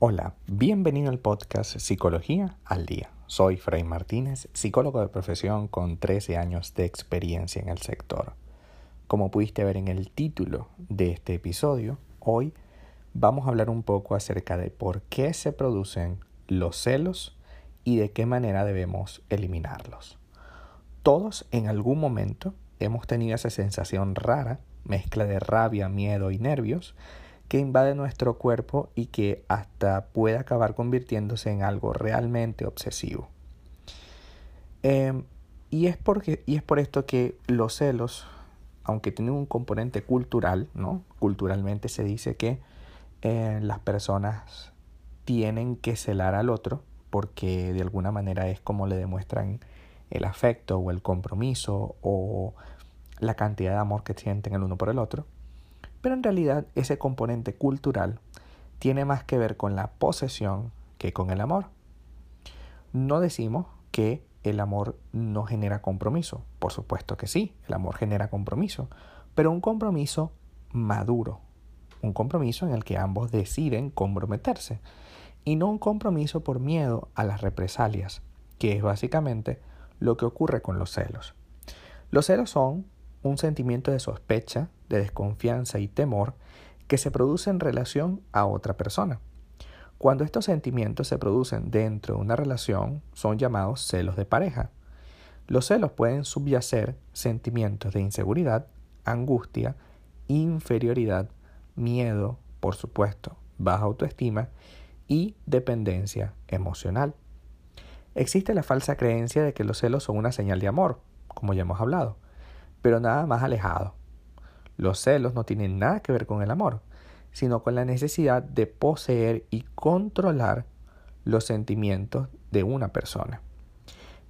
Hola, bienvenido al podcast Psicología al Día. Soy Fray Martínez, psicólogo de profesión con 13 años de experiencia en el sector. Como pudiste ver en el título de este episodio, hoy vamos a hablar un poco acerca de por qué se producen los celos y de qué manera debemos eliminarlos. Todos en algún momento hemos tenido esa sensación rara, mezcla de rabia, miedo y nervios, que invade nuestro cuerpo y que hasta puede acabar convirtiéndose en algo realmente obsesivo. Em, y, es porque, y es por esto que los celos, aunque tienen un componente cultural, ¿no? culturalmente se dice que eh, las personas tienen que celar al otro porque de alguna manera es como le demuestran el afecto o el compromiso o la cantidad de amor que sienten el uno por el otro. Pero en realidad ese componente cultural tiene más que ver con la posesión que con el amor. No decimos que el amor no genera compromiso. Por supuesto que sí, el amor genera compromiso, pero un compromiso maduro, un compromiso en el que ambos deciden comprometerse y no un compromiso por miedo a las represalias, que es básicamente lo que ocurre con los celos. Los celos son un sentimiento de sospecha, de desconfianza y temor que se produce en relación a otra persona. Cuando estos sentimientos se producen dentro de una relación son llamados celos de pareja. Los celos pueden subyacer sentimientos de inseguridad, angustia, inferioridad, miedo, por supuesto, baja autoestima y dependencia emocional. Existe la falsa creencia de que los celos son una señal de amor, como ya hemos hablado pero nada más alejado. Los celos no tienen nada que ver con el amor, sino con la necesidad de poseer y controlar los sentimientos de una persona.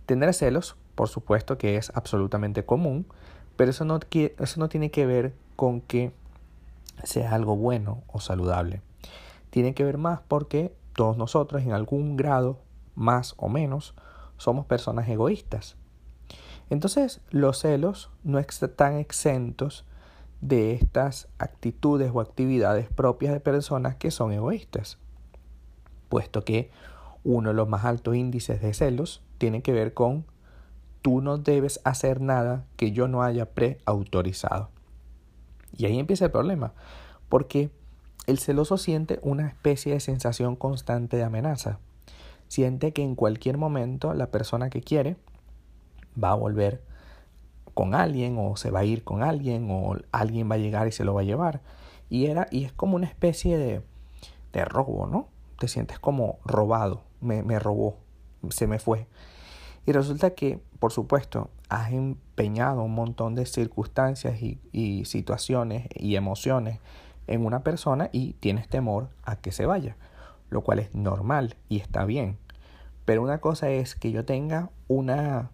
Tener celos, por supuesto que es absolutamente común, pero eso no, eso no tiene que ver con que sea algo bueno o saludable. Tiene que ver más porque todos nosotros en algún grado, más o menos, somos personas egoístas entonces los celos no están exentos de estas actitudes o actividades propias de personas que son egoístas, puesto que uno de los más altos índices de celos tiene que ver con tú no debes hacer nada que yo no haya preautorizado. Y ahí empieza el problema, porque el celoso siente una especie de sensación constante de amenaza. Siente que en cualquier momento la persona que quiere va a volver con alguien o se va a ir con alguien o alguien va a llegar y se lo va a llevar. Y, era, y es como una especie de, de robo, ¿no? Te sientes como robado, me, me robó, se me fue. Y resulta que, por supuesto, has empeñado un montón de circunstancias y, y, situaciones y emociones en una persona y tienes temor a que se vaya, lo cual es normal y está bien. Pero una cosa es que yo tenga una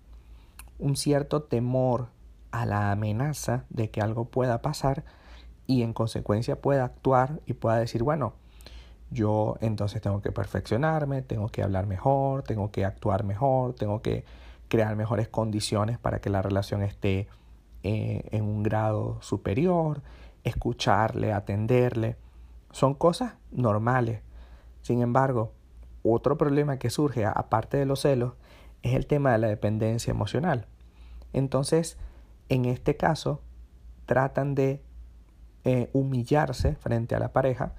un cierto temor a la amenaza de que algo pueda pasar y en consecuencia pueda actuar y pueda decir, bueno, yo entonces tengo que perfeccionarme, tengo que hablar mejor, tengo que actuar mejor, tengo que crear mejores condiciones para que la relación esté eh, en un grado superior, escucharle, atenderle. Son cosas normales. Sin embargo, otro problema que surge aparte de los celos es el tema de la dependencia emocional. Entonces, en este caso, tratan de eh, humillarse frente a la pareja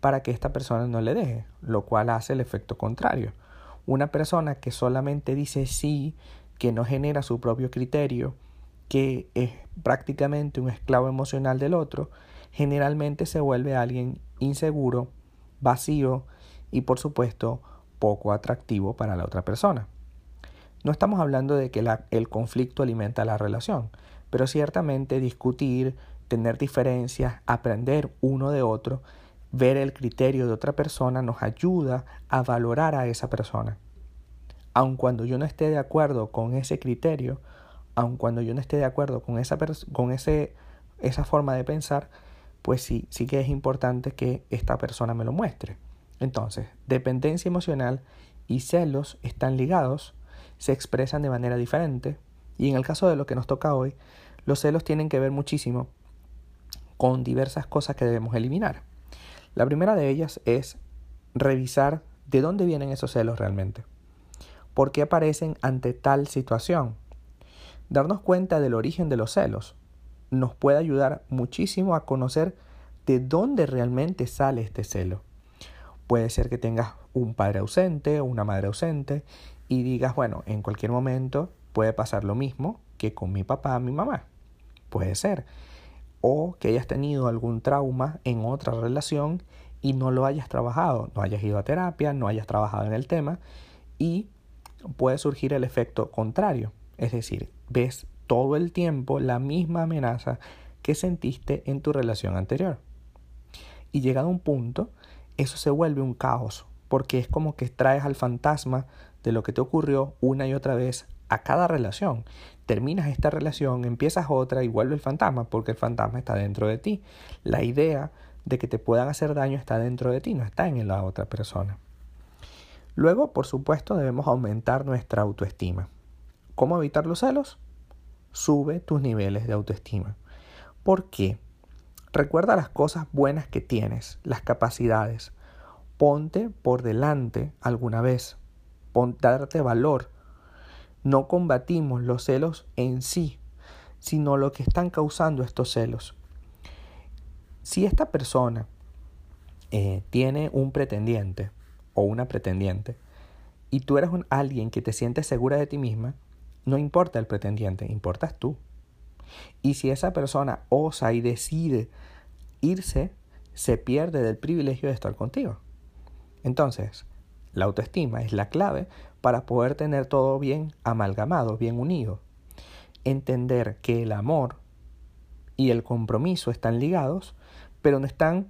para que esta persona no le deje, lo cual hace el efecto contrario. Una persona que solamente dice sí, que no genera su propio criterio, que es prácticamente un esclavo emocional del otro, generalmente se vuelve alguien inseguro, vacío y por supuesto poco atractivo para la otra persona. No estamos hablando de que el conflicto alimenta la relación, pero ciertamente discutir, tener diferencias, aprender uno de otro, ver el criterio de otra persona nos ayuda a valorar a esa persona. Aun cuando yo no esté de acuerdo con ese criterio, aun cuando yo no esté de acuerdo con esa, con ese, esa forma de pensar, pues sí, sí que es importante que esta persona me lo muestre. Entonces, dependencia emocional y celos están ligados se expresan de manera diferente. Y en el caso de lo que nos toca hoy, los celos tienen que ver muchísimo con diversas cosas que debemos eliminar. La primera de ellas es revisar de dónde vienen esos celos realmente. ¿Por qué aparecen ante tal situación? Darnos cuenta del origen de los celos nos puede ayudar muchísimo a conocer de dónde realmente sale este celo. Puede ser que tengas un padre ausente o una madre ausente y digas, bueno, en cualquier momento puede pasar lo mismo que con mi papá, mi mamá. Puede ser. O que hayas tenido algún trauma en otra relación y no lo hayas trabajado, no hayas ido a terapia, no hayas trabajado en el tema y puede surgir el efecto contrario. Es decir, ves todo el tiempo la misma amenaza que sentiste en tu relación anterior. Y llegado un punto, eso se vuelve un caos, porque es como que traes al fantasma de lo que te ocurrió una y otra vez a cada relación. Terminas esta relación, empiezas otra y vuelve el fantasma, porque el fantasma está dentro de ti. La idea de que te puedan hacer daño está dentro de ti, no está en la otra persona. Luego, por supuesto, debemos aumentar nuestra autoestima. ¿Cómo evitar los celos? Sube tus niveles de autoestima. ¿Por qué? Recuerda las cosas buenas que tienes, las capacidades. Ponte por delante alguna vez. Darte valor. No combatimos los celos en sí, sino lo que están causando estos celos. Si esta persona eh, tiene un pretendiente o una pretendiente y tú eres un, alguien que te sientes segura de ti misma, no importa el pretendiente, importas tú. Y si esa persona osa y decide irse, se pierde del privilegio de estar contigo. Entonces, la autoestima es la clave para poder tener todo bien amalgamado, bien unido. Entender que el amor y el compromiso están ligados, pero no están,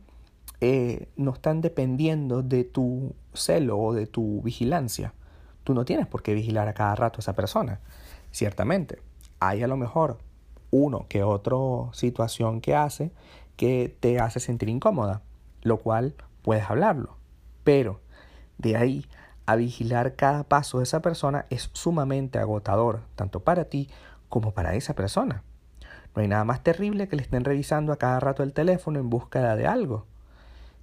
eh, no están dependiendo de tu celo o de tu vigilancia. Tú no tienes por qué vigilar a cada rato a esa persona. Ciertamente, hay a lo mejor uno que otro situación que hace que te hace sentir incómoda, lo cual puedes hablarlo. Pero de ahí a vigilar cada paso de esa persona es sumamente agotador, tanto para ti como para esa persona. No hay nada más terrible que le estén revisando a cada rato el teléfono en búsqueda de algo.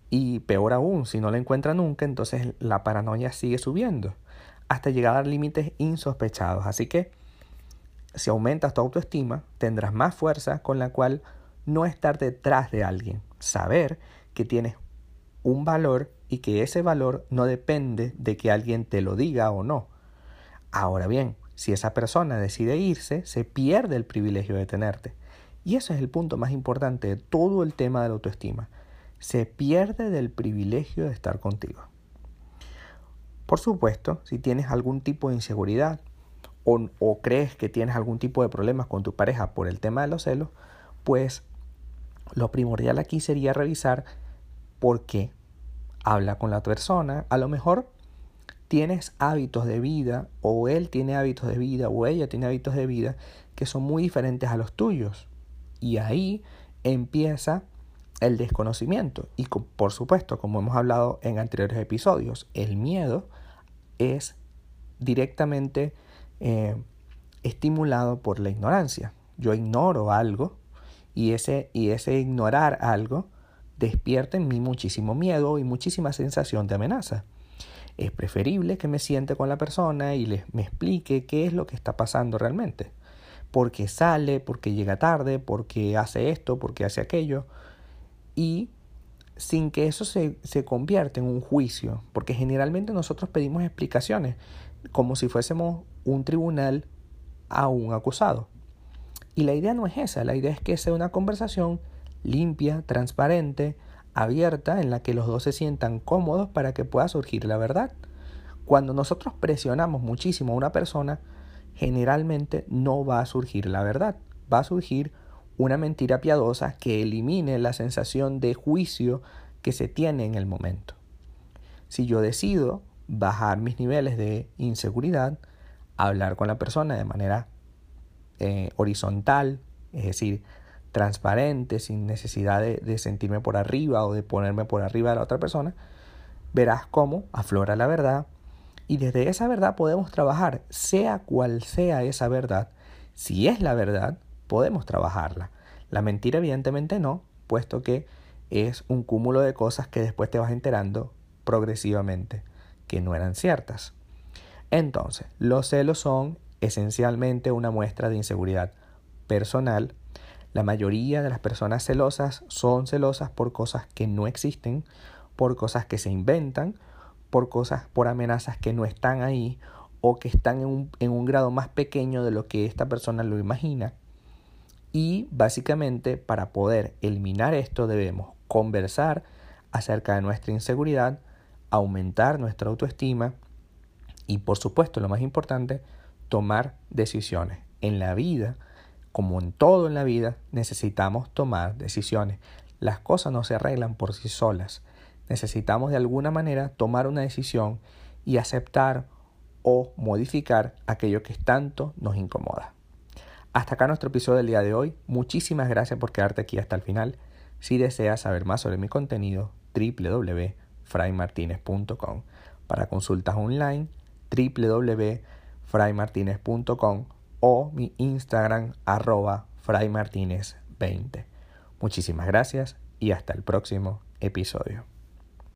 Y peor aún, si no lo encuentra nunca, entonces la paranoia sigue subiendo, hasta llegar a límites insospechados. Así que si aumentas tu autoestima, tendrás más fuerza con la cual no estar detrás de alguien, saber que tienes un valor y que ese valor no depende de que alguien te lo diga o no. Ahora bien, si esa persona decide irse, se pierde el privilegio de tenerte. Y eso es el punto más importante de todo el tema de la autoestima. Se pierde del privilegio de estar contigo. Por supuesto, si tienes algún tipo de inseguridad, o, crees que tienes algún tipo de problemas con tu pareja por el tema de los celos, pues lo primordial aquí sería revisar por qué habla con la persona. A lo mejor tienes hábitos de vida o él tiene hábitos de vida o ella tiene hábitos de vida que son muy diferentes a los tuyos. Y ahí empieza el desconocimiento. Y por supuesto, como hemos hablado en anteriores episodios, el miedo es directamente eh, estimulado por la ignorancia. Yo ignoro algo y ese, y ese ignorar algo despierta en mí muchísimo miedo y muchísima sensación de amenaza. Es preferible que me siente con la persona y les, me explique qué es lo que está pasando realmente. Porque sale, porque llega tarde, porque hace esto, porque hace aquello. Y sin que eso se, se convierta en un juicio, porque generalmente nosotros pedimos explicaciones como si fuésemos un tribunal a un acusado. Y la idea no es esa, la idea es que sea una conversación limpia, transparente, abierta, en la que los dos se sientan cómodos para que pueda surgir la verdad. Cuando nosotros presionamos muchísimo a una persona, generalmente no va a surgir la verdad, va a surgir una mentira piadosa que elimine la sensación de juicio que se tiene en el momento. Si yo decido bajar mis niveles de inseguridad, hablar con la persona de manera eh, horizontal, es decir, transparente, sin necesidad de, sentirme por arriba o de ponerme por arriba de la otra persona, verás cómo aflora la verdad y desde esa verdad podemos trabajar, sea cual sea esa verdad. Si es la verdad, podemos trabajarla. La mentira evidentemente no, puesto que es un cúmulo de cosas que después te vas enterando progresivamente que no eran ciertas. Entonces, los celos son esencialmente una muestra de inseguridad personal. La mayoría de las personas celosas son celosas por cosas que no existen, por cosas que se inventan, por cosas, por amenazas que no están ahí o que están en un, en un grado más pequeño de lo que esta persona lo imagina. Y básicamente para poder eliminar esto debemos conversar acerca de nuestra inseguridad, aumentar nuestra autoestima y por supuesto lo más importante, tomar decisiones. En la vida, como en todo en la vida, necesitamos tomar decisiones. Las cosas no se arreglan por sí solas. Necesitamos de alguna manera tomar una decisión y aceptar o modificar aquello que tanto nos incomoda. Hasta acá nuestro episodio del día de hoy. Muchísimas gracias por quedarte aquí hasta el final. Si deseas saber más sobre mi contenido, www.fraymartinez.com. Para consultas online, www.fraymartinez.com o mi Instagram arroba fraymartinez20. Muchísimas gracias y hasta el próximo episodio.